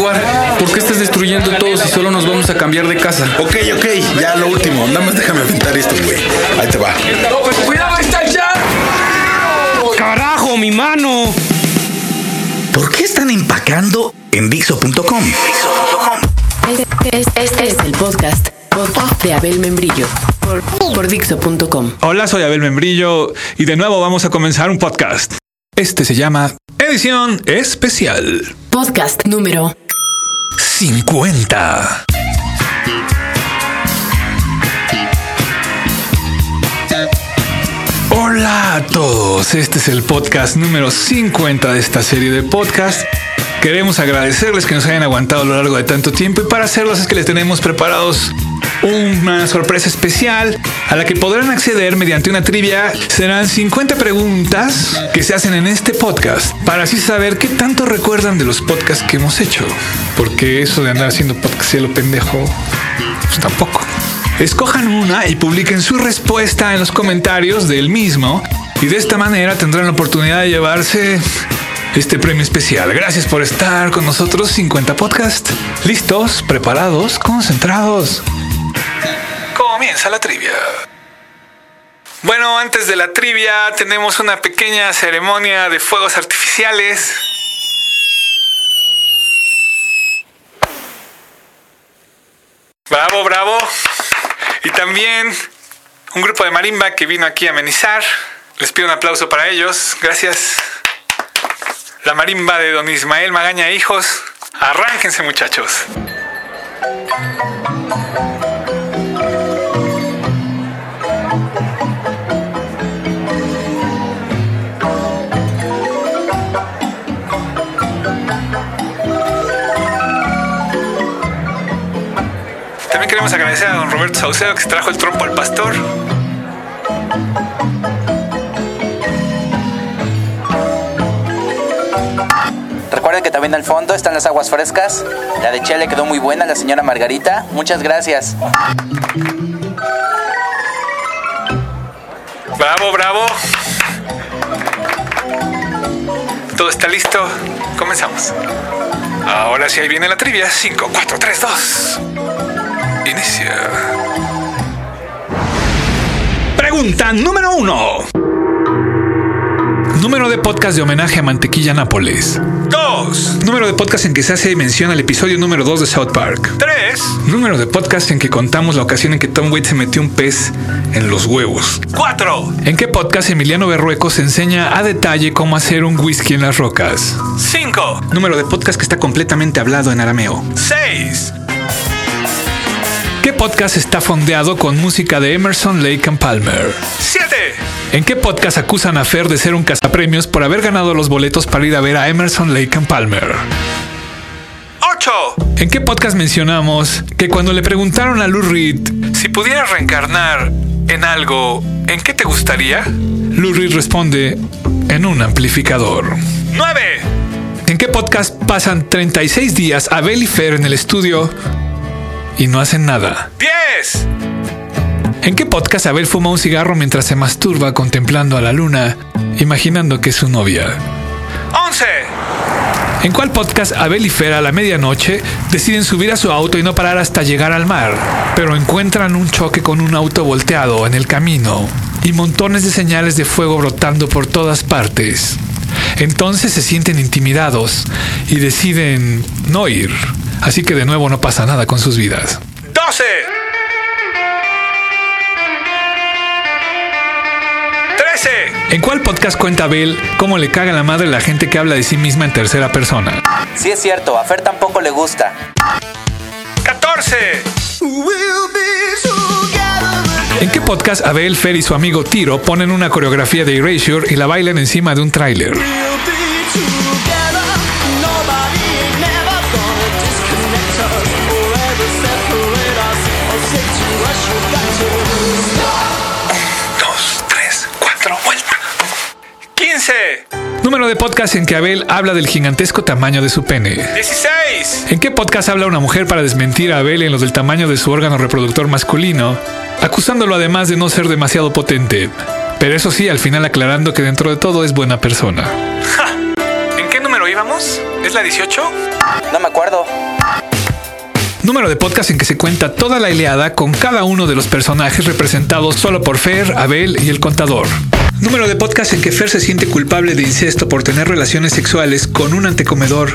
¿Por qué estás destruyendo todo si solo nos vamos a cambiar de casa? Ok, ok, ya lo último. Nada más déjame pintar esto, güey. Ahí te va. ¡Cuidado, ahí está el Jack! ¡Carajo, mi mano! ¿Por qué están empacando en Dixo.com? Este, este es el podcast, podcast de Abel Membrillo por, por Dixo.com. Hola, soy Abel Membrillo y de nuevo vamos a comenzar un podcast. Este se llama Edición Especial Podcast número 50. Hola a todos, este es el podcast número 50 de esta serie de podcast. Queremos agradecerles que nos hayan aguantado a lo largo de tanto tiempo y para hacerlos es que les tenemos preparados una sorpresa especial a la que podrán acceder mediante una trivia. Serán 50 preguntas que se hacen en este podcast para así saber qué tanto recuerdan de los podcasts que hemos hecho. Porque eso de andar haciendo podcast lo pendejo, pues tampoco. Escojan una y publiquen su respuesta en los comentarios del mismo y de esta manera tendrán la oportunidad de llevarse este premio especial. Gracias por estar con nosotros 50 podcast. ¿Listos? ¿Preparados? ¿Concentrados? Comienza la trivia. Bueno, antes de la trivia tenemos una pequeña ceremonia de fuegos artificiales. Bravo, bravo. Y también un grupo de marimba que vino aquí a amenizar. Les pido un aplauso para ellos. Gracias. La marimba de don Ismael Magaña Hijos. Arránquense muchachos. Queremos agradecer a don Roberto Saucedo que se trajo el trompo al pastor. Recuerden que también al fondo están las aguas frescas. La de Chile quedó muy buena, la señora Margarita. Muchas gracias. Bravo, bravo. Todo está listo. Comenzamos. Ahora sí, ahí viene la trivia. 5, 4, 3, 2. Inicia. Pregunta número 1. Número de podcast de homenaje a Mantequilla Nápoles. 2. Número de podcast en que se hace mención al episodio número 2 de South Park. 3. Número de podcast en que contamos la ocasión en que Tom Waits se metió un pez en los huevos. 4. ¿En qué podcast Emiliano Berrueco se enseña a detalle cómo hacer un whisky en las rocas? 5. Número de podcast que está completamente hablado en arameo. 6. ¿Qué podcast está fondeado con música de Emerson, Lake and Palmer? 7. ¿En qué podcast acusan a Fer de ser un cazapremios por haber ganado los boletos para ir a ver a Emerson, Lake and Palmer? 8. ¿En qué podcast mencionamos que cuando le preguntaron a Lou Reed si pudiera reencarnar en algo, ¿en qué te gustaría? Lou Reed responde, en un amplificador. 9. ¿En qué podcast pasan 36 días Abel y Fer en el estudio y no hacen nada? 10. ¿En qué podcast Abel fuma un cigarro mientras se masturba contemplando a la luna, imaginando que es su novia? 11. ¿En cuál podcast Abel y Fer a la medianoche deciden subir a su auto y no parar hasta llegar al mar, pero encuentran un choque con un auto volteado en el camino y montones de señales de fuego brotando por todas partes? Entonces se sienten intimidados y deciden no ir, así que de nuevo no pasa nada con sus vidas. 12. 13. ¿En cuál podcast cuenta Abel cómo le caga la madre la gente que habla de sí misma en tercera persona? Sí es cierto, a Fer tampoco le gusta. 14. ¿En qué podcast Abel, Fer y su amigo Tiro ponen una coreografía de Erasure y la bailan encima de un tráiler? Número de podcast en que Abel habla del gigantesco tamaño de su pene. 16. ¿En qué podcast habla una mujer para desmentir a Abel en los del tamaño de su órgano reproductor masculino, acusándolo además de no ser demasiado potente? Pero eso sí, al final aclarando que dentro de todo es buena persona. ¿En qué número iba? éramos? ¿Es la 18? No me acuerdo. Número de podcast en que se cuenta toda la Iliada con cada uno de los personajes representados solo por Fer, Abel y el contador. Número de podcast en que Fer se siente culpable de incesto por tener relaciones sexuales con un antecomedor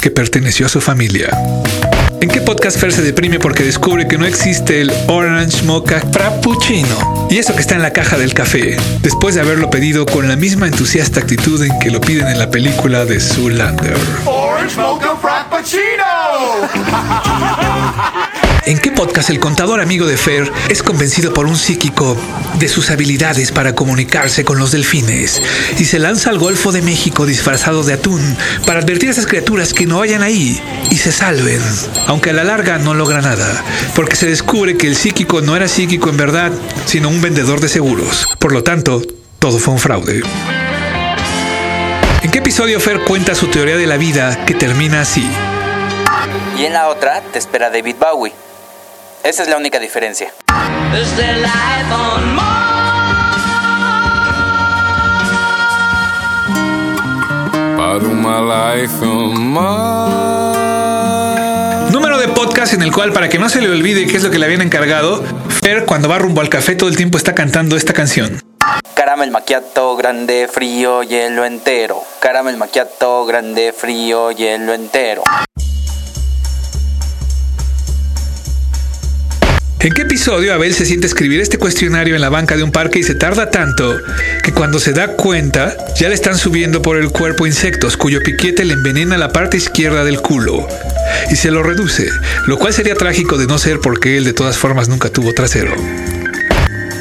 que perteneció a su familia. ¿En qué podcast Fer se deprime porque descubre que no existe el Orange Mocha Frappuccino? Y eso que está en la caja del café, después de haberlo pedido con la misma entusiasta actitud en que lo piden en la película de Zoolander. Orange Mocha Frappuccino! ¿En qué podcast el contador amigo de Fer es convencido por un psíquico de sus habilidades para comunicarse con los delfines y se lanza al Golfo de México disfrazado de atún para advertir a esas criaturas que no vayan ahí y se salven? Aunque a la larga no logra nada, porque se descubre que el psíquico no era psíquico en verdad, sino un vendedor de seguros. Por lo tanto, todo fue un fraude. ¿En qué episodio Fer cuenta su teoría de la vida que termina así? Y en la otra te espera David Bowie. Esa es la única diferencia. Número de podcast en el cual, para que no se le olvide qué es lo que le habían encargado, Fer cuando va rumbo al café todo el tiempo está cantando esta canción. Caramel macchiato, grande, frío, hielo entero. Caramel macchiato, grande, frío, hielo entero. ¿En qué episodio Abel se siente escribir este cuestionario en la banca de un parque y se tarda tanto que cuando se da cuenta ya le están subiendo por el cuerpo insectos cuyo piquete le envenena la parte izquierda del culo y se lo reduce, lo cual sería trágico de no ser porque él de todas formas nunca tuvo trasero?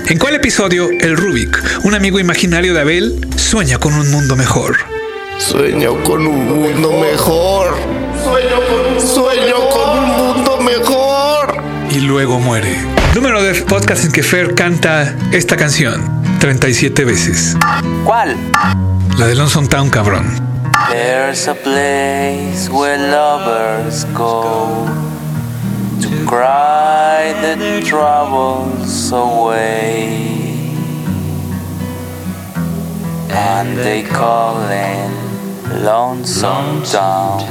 ¿En cuál episodio el Rubik, un amigo imaginario de Abel, sueña con un mundo mejor? Sueño con un mundo mejor. Sueño con, y luego muere. Número de podcast en que Fer canta esta canción 37 veces. ¿Cuál? La de Lonesome Town, cabrón. There's a place where lovers go to cry the troubles away. And they call it Lonesome Town,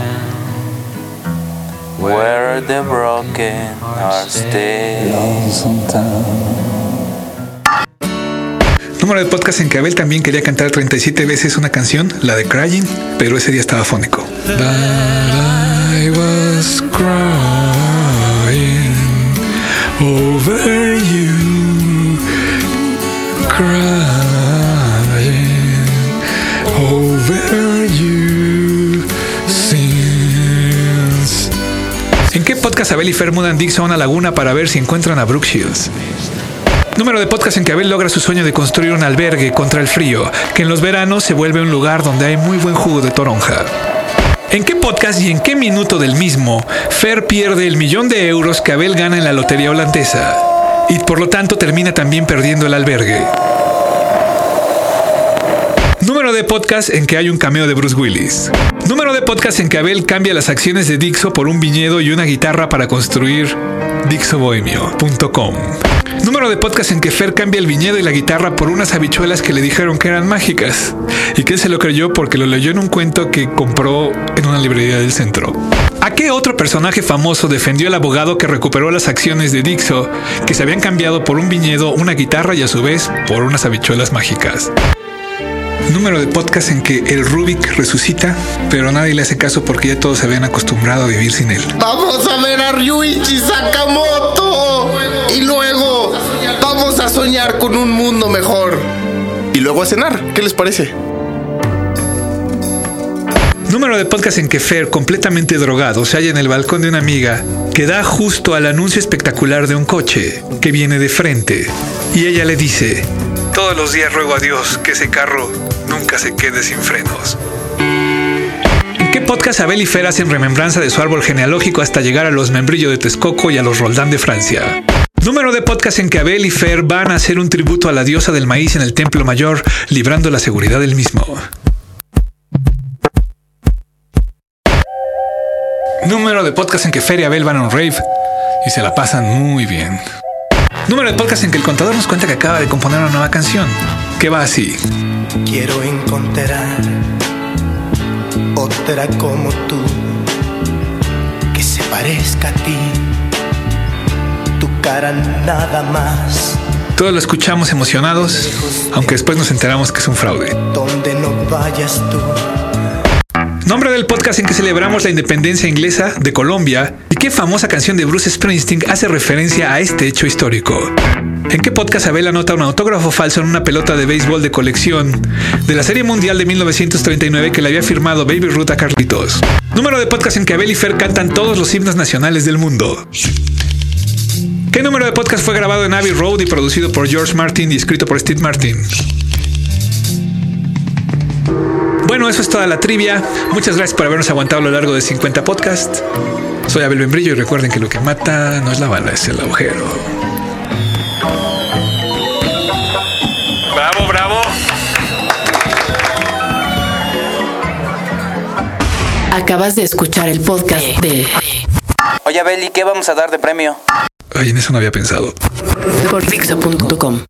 where the broken are still. Número de podcast en que Abel también quería cantar 37 veces una canción, la de Crying, pero ese día estaba fónico. I was crying over you, crying over you ¿En qué podcast Abel y Fer mudan Dixon a una laguna para ver si encuentran a Brooke Shields? Número de podcast en que Abel logra su sueño de construir un albergue contra el frío, que en los veranos se vuelve un lugar donde hay muy buen jugo de toronja. ¿En qué podcast y en qué minuto del mismo Fer pierde el millón de euros que Abel gana en la lotería holandesa? Y por lo tanto termina también perdiendo el albergue. Número de podcast en que hay un cameo de Bruce Willis. Número de podcast en que Abel cambia las acciones de Dixo por un viñedo y una guitarra para construir dixobohemio.com. Número de podcast en que Fer cambia el viñedo y la guitarra por unas habichuelas que le dijeron que eran mágicas. Y que se lo creyó porque lo leyó en un cuento que compró en una librería del centro. ¿A qué otro personaje famoso defendió el abogado que recuperó las acciones de Dixo que se habían cambiado por un viñedo, una guitarra y a su vez por unas habichuelas mágicas? Número de podcast en que el Rubik resucita, pero nadie le hace caso porque ya todos se habían acostumbrado a vivir sin él. Vamos a ver a Ryuichi Sakamoto. Y luego vamos a soñar con un mundo mejor. Y luego a cenar. ¿Qué les parece? Número de podcast en que Fer, completamente drogado, se halla en el balcón de una amiga que da justo al anuncio espectacular de un coche que viene de frente. Y ella le dice, todos los días ruego a Dios que ese carro nunca se quede sin frenos. ¿En qué podcast Abel y Fer hacen remembranza de su árbol genealógico hasta llegar a los Membrillo de Texcoco y a los Roldán de Francia? Número de podcast en que Abel y Fer van a hacer un tributo a la diosa del maíz en el Templo Mayor, librando la seguridad del mismo. Número de podcast en que Fer y Abel van a un rave y se la pasan muy bien. Número de podcast en que el contador nos cuenta que acaba de componer una nueva canción, que va así. Quiero encontrar otra como tú, que se parezca a ti, tu cara nada más. Todos lo escuchamos emocionados, aunque después nos enteramos que es un fraude. Donde no vayas tú. Nombre del podcast en que celebramos la independencia inglesa de Colombia y qué famosa canción de Bruce Springsteen hace referencia a este hecho histórico. ¿En qué podcast Abel anota un autógrafo falso en una pelota de béisbol de colección de la Serie Mundial de 1939 que le había firmado Baby Ruth a Carlitos? Número de podcast en que Abel y Fer cantan todos los himnos nacionales del mundo. ¿Qué número de podcast fue grabado en Abbey Road y producido por George Martin y escrito por Steve Martin? Bueno, eso es toda la trivia. Muchas gracias por habernos aguantado a lo largo de 50 podcasts. Soy Abel Membrillo y recuerden que lo que mata no es la bala, es el agujero. Bravo, bravo. Acabas de escuchar el podcast de Oye, Abel, ¿y qué vamos a dar de premio? Ay, en eso no había pensado. por Dixo.com.